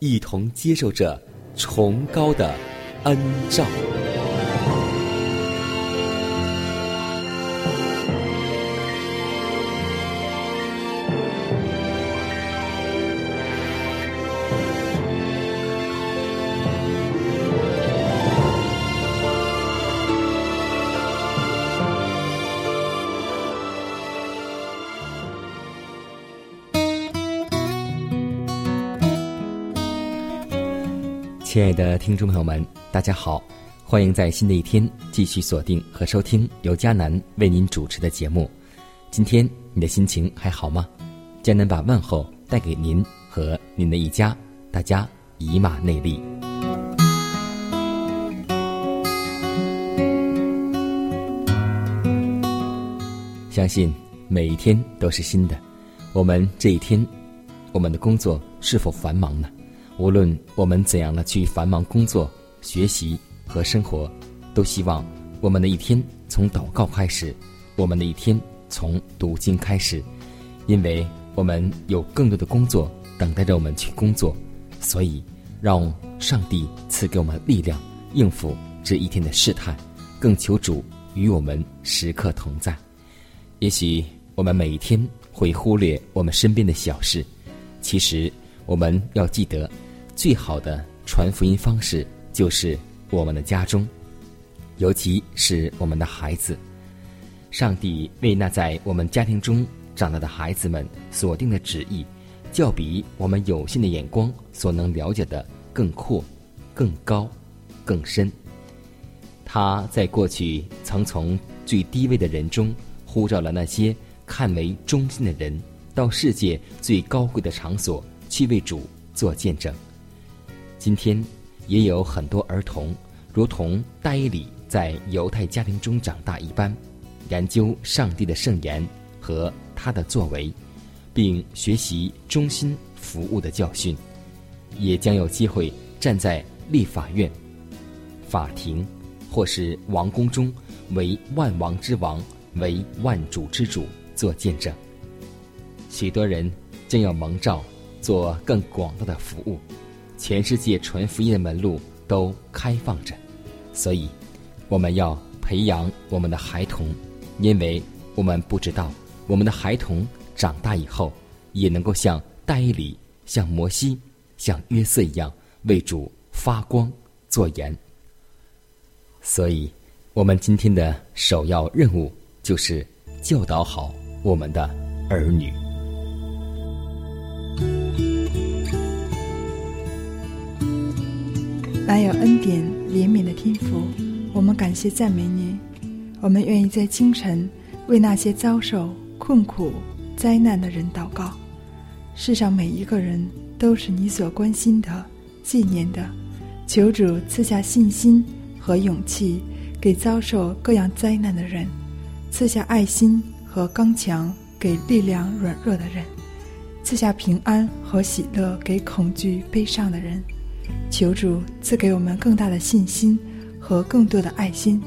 一同接受着崇高的恩照。亲爱的听众朋友们，大家好，欢迎在新的一天继续锁定和收听由迦南为您主持的节目。今天你的心情还好吗？迦南把问候带给您和您的一家，大家以马内利。相信每一天都是新的，我们这一天，我们的工作是否繁忙呢？无论我们怎样的去繁忙工作、学习和生活，都希望我们的一天从祷告开始，我们的一天从读经开始，因为我们有更多的工作等待着我们去工作，所以让上帝赐给我们力量应付这一天的试探，更求主与我们时刻同在。也许我们每一天会忽略我们身边的小事，其实我们要记得。最好的传福音方式就是我们的家中，尤其是我们的孩子。上帝为那在我们家庭中长大的孩子们所定的旨意，较比我们有限的眼光所能了解的更阔、更高、更深。他在过去曾从最低微的人中呼召了那些看为忠心的人，到世界最高贵的场所去为主做见证。今天也有很多儿童，如同戴伊里在犹太家庭中长大一般，研究上帝的圣言和他的作为，并学习忠心服务的教训，也将有机会站在立法院、法庭或是王宫中，为万王之王、为万主之主做见证。许多人将要蒙召做更广大的服务。全世界传福音的门路都开放着，所以我们要培养我们的孩童，因为我们不知道我们的孩童长大以后也能够像戴里、像摩西、像约瑟一样为主发光作盐。所以，我们今天的首要任务就是教导好我们的儿女。满有恩典、怜悯的天父，我们感谢赞美你。我们愿意在清晨为那些遭受困苦、灾难的人祷告。世上每一个人都是你所关心的、纪念的。求主赐下信心和勇气，给遭受各样灾难的人；赐下爱心和刚强，给力量软弱的人；赐下平安和喜乐，给恐惧悲伤的人。求主赐给我们更大的信心和更多的爱心，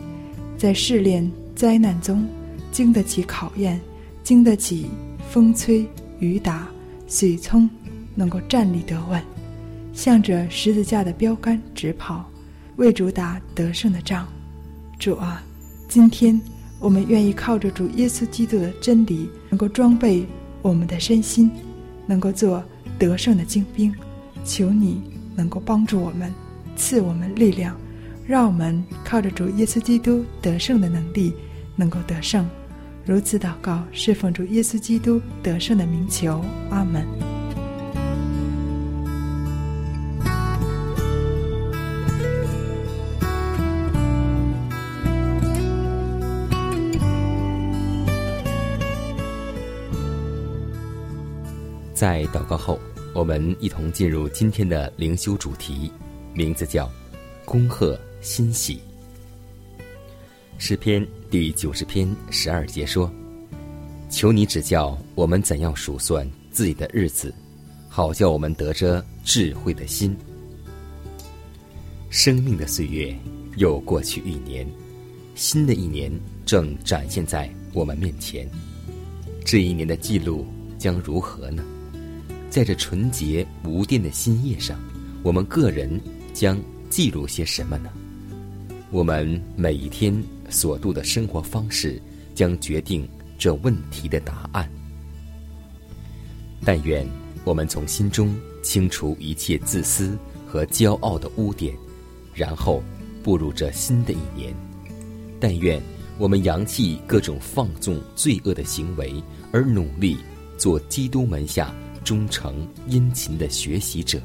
在试炼灾难中经得起考验，经得起风吹雨打水冲，能够站立得稳，向着十字架的标杆直跑，为主打得胜的仗。主啊，今天，我们愿意靠着主耶稣基督的真理，能够装备我们的身心，能够做得胜的精兵。求你能够帮助我们，赐我们力量，让我们靠着主耶稣基督得胜的能力，能够得胜。如此祷告，是奉主耶稣基督得胜的名求。阿门。在祷告后，我们一同进入今天的灵修主题，名字叫“恭贺欣喜”。诗篇第九十篇十二节说：“求你指教我们怎样数算自己的日子，好叫我们得着智慧的心。”生命的岁月又过去一年，新的一年正展现在我们面前。这一年的记录将如何呢？在这纯洁无玷的新叶上，我们个人将记录些什么呢？我们每一天所度的生活方式，将决定这问题的答案。但愿我们从心中清除一切自私和骄傲的污点，然后步入这新的一年。但愿我们扬弃各种放纵罪恶的行为，而努力做基督门下。忠诚殷勤的学习者。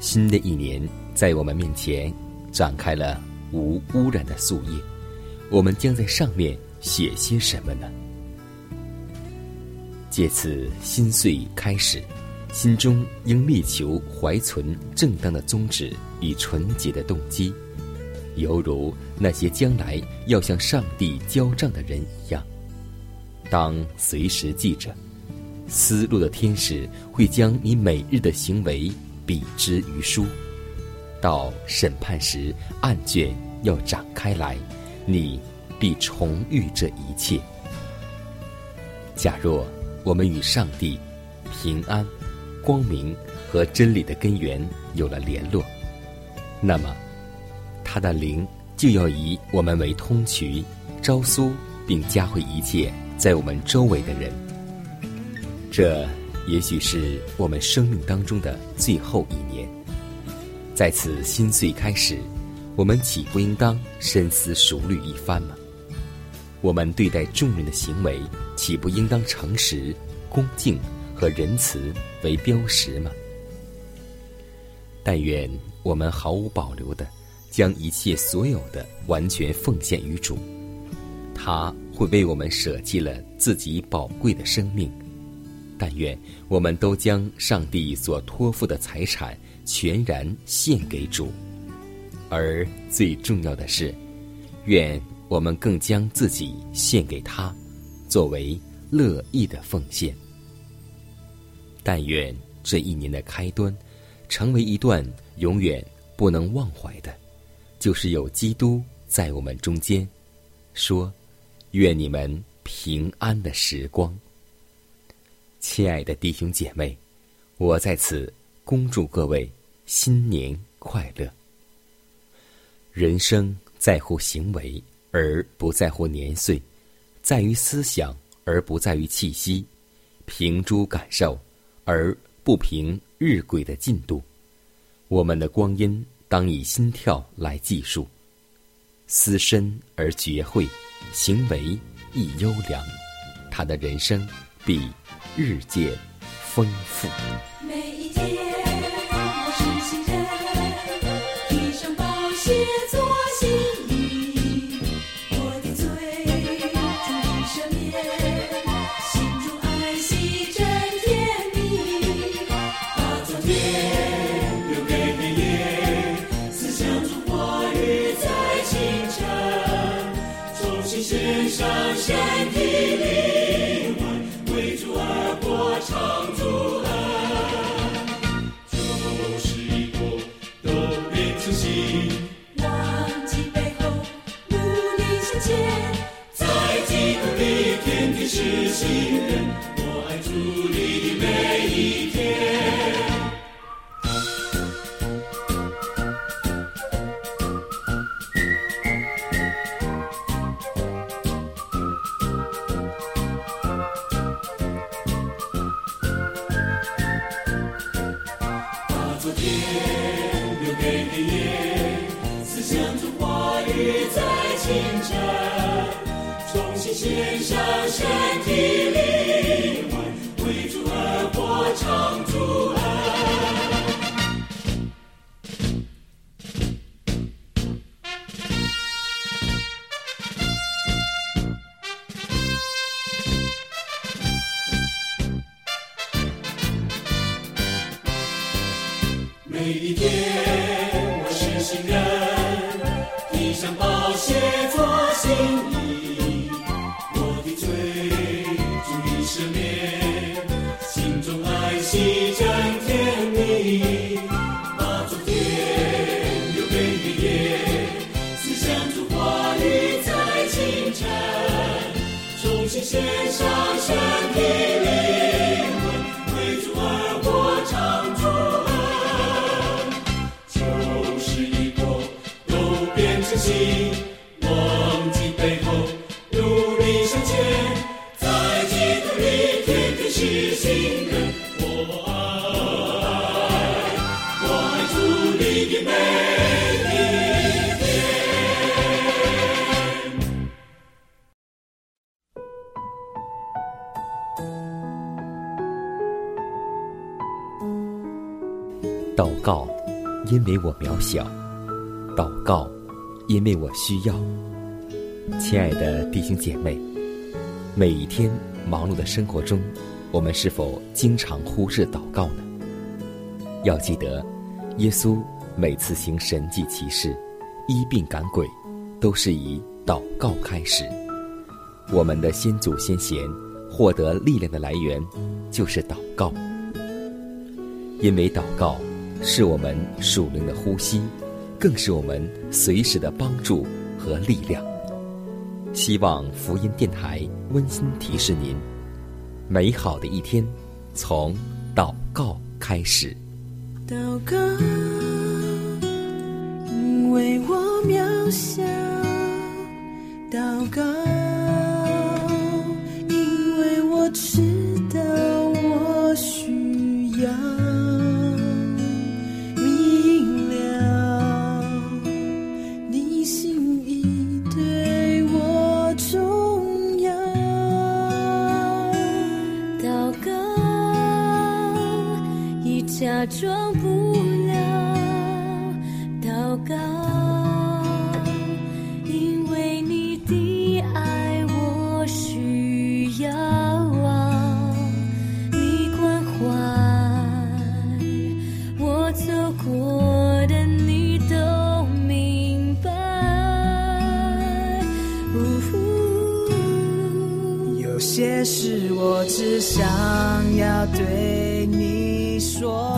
新的一年在我们面前展开了无污染的树叶，我们将在上面写些什么呢？借此心岁开始，心中应力求怀存正当的宗旨与纯洁的动机，犹如那些将来要向上帝交账的人一样，当随时记着。思路的天使会将你每日的行为比之于书，到审判时，案卷要展开来，你必重遇这一切。假若我们与上帝平安、光明和真理的根源有了联络，那么他的灵就要以我们为通渠，招苏并加惠一切在我们周围的人。这也许是我们生命当中的最后一年，在此新岁开始，我们岂不应当深思熟虑一番吗？我们对待众人的行为，岂不应当诚实、恭敬和仁慈为标识吗？但愿我们毫无保留的将一切所有的完全奉献于主，他会为我们舍弃了自己宝贵的生命。但愿我们都将上帝所托付的财产全然献给主，而最重要的是，愿我们更将自己献给他，作为乐意的奉献。但愿这一年的开端，成为一段永远不能忘怀的，就是有基督在我们中间，说：“愿你们平安的时光。”亲爱的弟兄姐妹，我在此恭祝各位新年快乐。人生在乎行为而不在乎年岁，在于思想而不在于气息，凭诸感受而不凭日晷的进度。我们的光阴当以心跳来计数，思深而觉慧，行为亦优良，他的人生比。日渐丰富。每一天，我是新人，披上宝鞋做新。做祷告，因为我渺小；祷告，因为我需要。亲爱的弟兄姐妹，每一天忙碌的生活中，我们是否经常忽视祷告呢？要记得，耶稣每次行神迹奇事、医病赶鬼，都是以祷告开始。我们的先祖先贤获得力量的来源，就是祷告。因为祷告是我们属灵的呼吸，更是我们随时的帮助和力量。希望福音电台温馨提示您：美好的一天从祷告开始。祷告，渺小；祷告，因为我知道我需要明了你心意对我重要。祷告，已假装只想要对你说，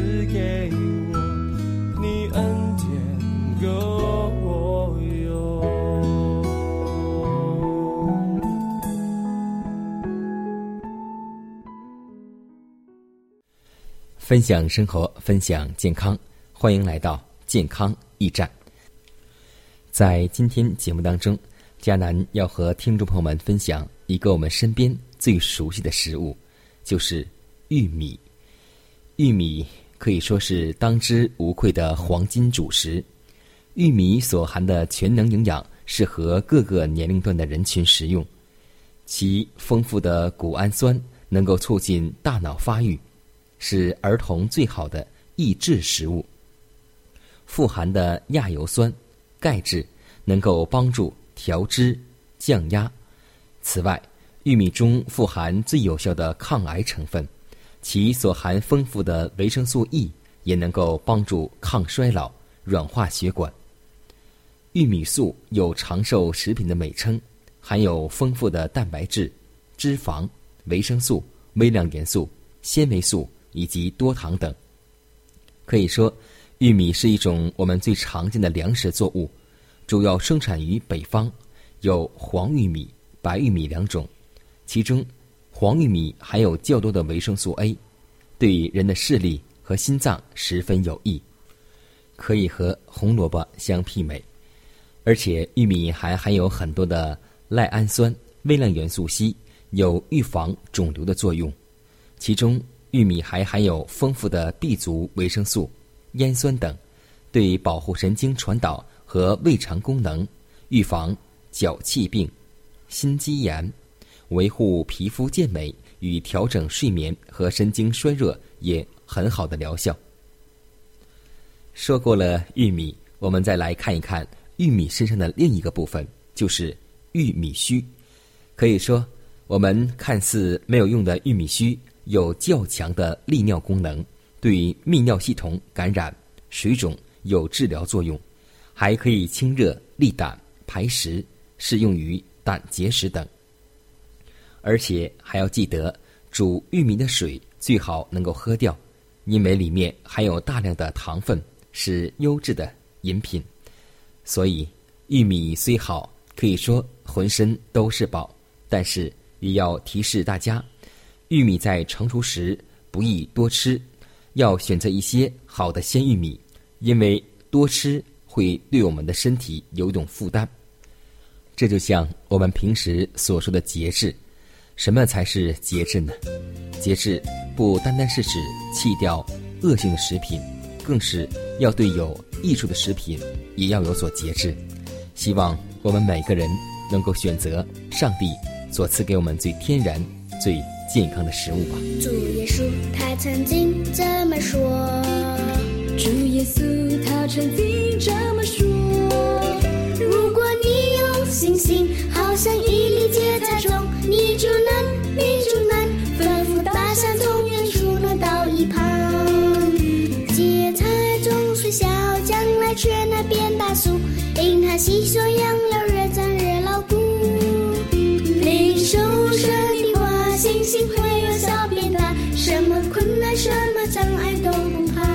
赐给我，你恩典够我用。分享生活，分享健康，欢迎来到健康驿站。在今天节目当中，迦南要和听众朋友们分享一个我们身边最熟悉的食物，就是玉米。玉米可以说是当之无愧的黄金主食。玉米所含的全能营养适合各个年龄段的人群食用，其丰富的谷氨酸能够促进大脑发育。是儿童最好的益智食物。富含的亚油酸、钙质能够帮助调脂、降压。此外，玉米中富含最有效的抗癌成分，其所含丰富的维生素 E 也能够帮助抗衰老、软化血管。玉米素有长寿食品的美称，含有丰富的蛋白质、脂肪、维生素、微量元素、纤维素以及多糖等。可以说，玉米是一种我们最常见的粮食作物，主要生产于北方，有黄玉米、白玉米两种。其中，黄玉米含有较多的维生素 A，对人的视力和心脏十分有益，可以和红萝卜相媲美。而且，玉米还含有很多的赖氨酸、微量元素硒，有预防肿瘤的作用。其中，玉米还含有丰富的 B 族维生素、烟酸等，对保护神经传导和胃肠功能、预防脚气病、心肌炎。维护皮肤健美与调整睡眠和神经衰弱也很好的疗效。说过了玉米，我们再来看一看玉米身上的另一个部分，就是玉米须。可以说，我们看似没有用的玉米须有较强的利尿功能，对泌尿系统感染、水肿有治疗作用，还可以清热利胆、排石，适用于胆结石等。而且还要记得，煮玉米的水最好能够喝掉，因为里面含有大量的糖分，是优质的饮品。所以，玉米虽好，可以说浑身都是宝，但是也要提示大家，玉米在成熟时不宜多吃，要选择一些好的鲜玉米，因为多吃会对我们的身体有一种负担。这就像我们平时所说的节制。什么才是节制呢？节制不单单是指弃掉恶性的食品，更是要对有益处的食品也要有所节制。希望我们每个人能够选择上帝所赐给我们最天然、最健康的食物吧。主耶稣他曾经这么说，主耶稣他曾经这么说，心，好像一粒芥菜种。你就能，你就能吩咐大山从远处挪到一旁。芥菜种虽小，将来却能变大树，因它吸收养料越长越牢固。领受神的话，信心会有小变大，什么困难，什么障碍都不怕。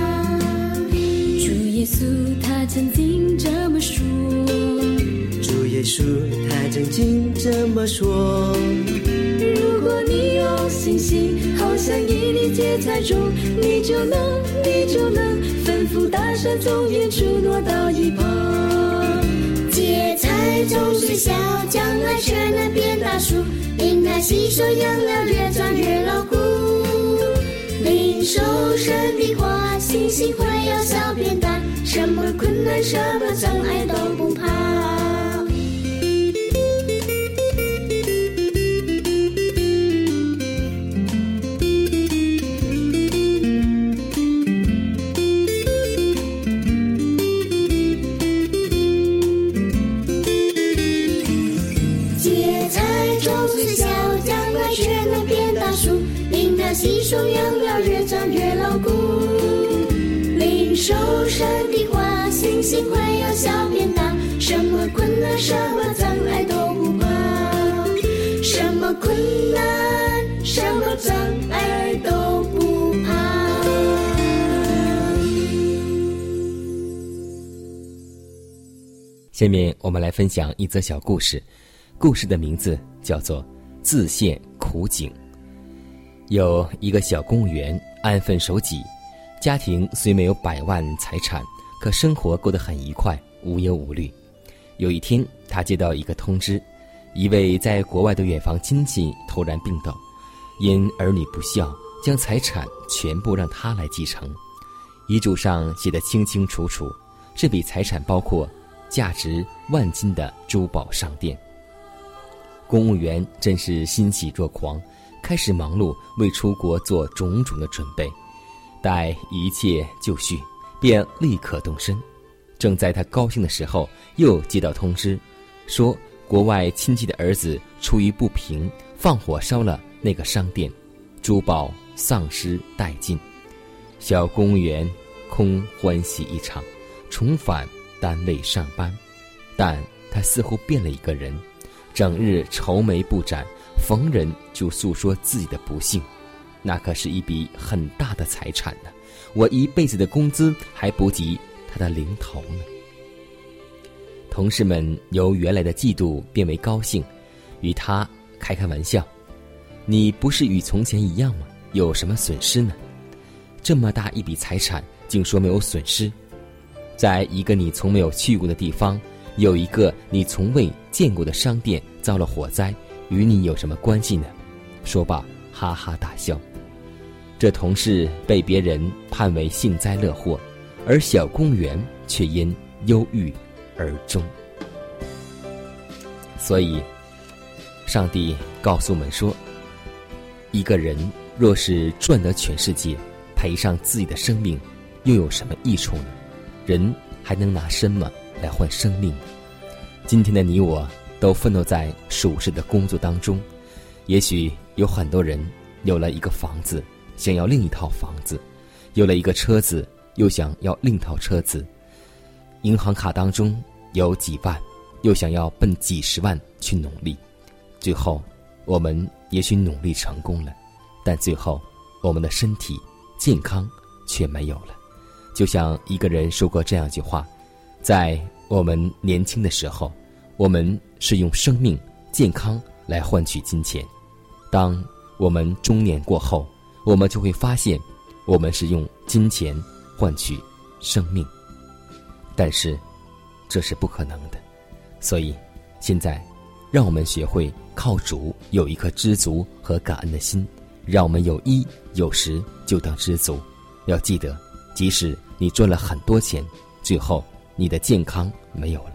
主耶稣他曾经这么说。主耶稣曾经这么说。如果你有信心，好像一粒芥菜种，你就能，你就能吩咐大山从远处挪到一旁。芥菜种虽小，将来却能变大树，因它吸收养料越长越牢固。领受神的话，信心会由小变大，什么困难，什么障碍都不怕。难，什么障碍都不怕。下面我们来分享一则小故事，故事的名字叫做《自陷苦井》。有一个小公务员安分守己，家庭虽没有百万财产，可生活过得很愉快，无忧无虑。有一天，他接到一个通知，一位在国外的远房亲戚突然病倒，因儿女不孝，将财产全部让他来继承。遗嘱上写得清清楚楚，这笔财产包括价值万金的珠宝商店。公务员真是欣喜若狂。开始忙碌，为出国做种种的准备。待一切就绪，便立刻动身。正在他高兴的时候，又接到通知，说国外亲戚的儿子出于不平，放火烧了那个商店，珠宝丧失殆尽。小公务员空欢喜一场，重返单位上班。但他似乎变了一个人，整日愁眉不展，逢人就诉说自己的不幸。那可是一笔很大的财产呢，我一辈子的工资还不及他的零头呢。同事们由原来的嫉妒变为高兴，与他开开玩笑：“你不是与从前一样吗？有什么损失呢？这么大一笔财产，竟说没有损失？在一个你从没有去过的地方，有一个你从未见过的商店遭了火灾，与你有什么关系呢？”说罢，哈哈大笑。这同事被别人判为幸灾乐祸，而小公务员却因忧郁。而终。所以，上帝告诉我们说：一个人若是赚得全世界，赔上自己的生命，又有什么益处呢？人还能拿什么来换生命？今天的你我都奋斗在舒适的工作当中。也许有很多人有了一个房子，想要另一套房子；有了一个车子，又想要另一套车子。银行卡当中有几万，又想要奔几十万去努力，最后我们也许努力成功了，但最后我们的身体健康却没有了。就像一个人说过这样一句话：在我们年轻的时候，我们是用生命健康来换取金钱；当我们中年过后，我们就会发现，我们是用金钱换取生命。但是，这是不可能的，所以，现在，让我们学会靠主有一颗知足和感恩的心，让我们有衣有食就当知足。要记得，即使你赚了很多钱，最后你的健康没有了，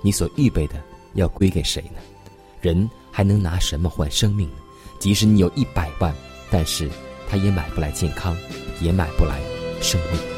你所预备的要归给谁呢？人还能拿什么换生命呢？即使你有一百万，但是他也买不来健康，也买不来生命。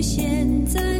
现在。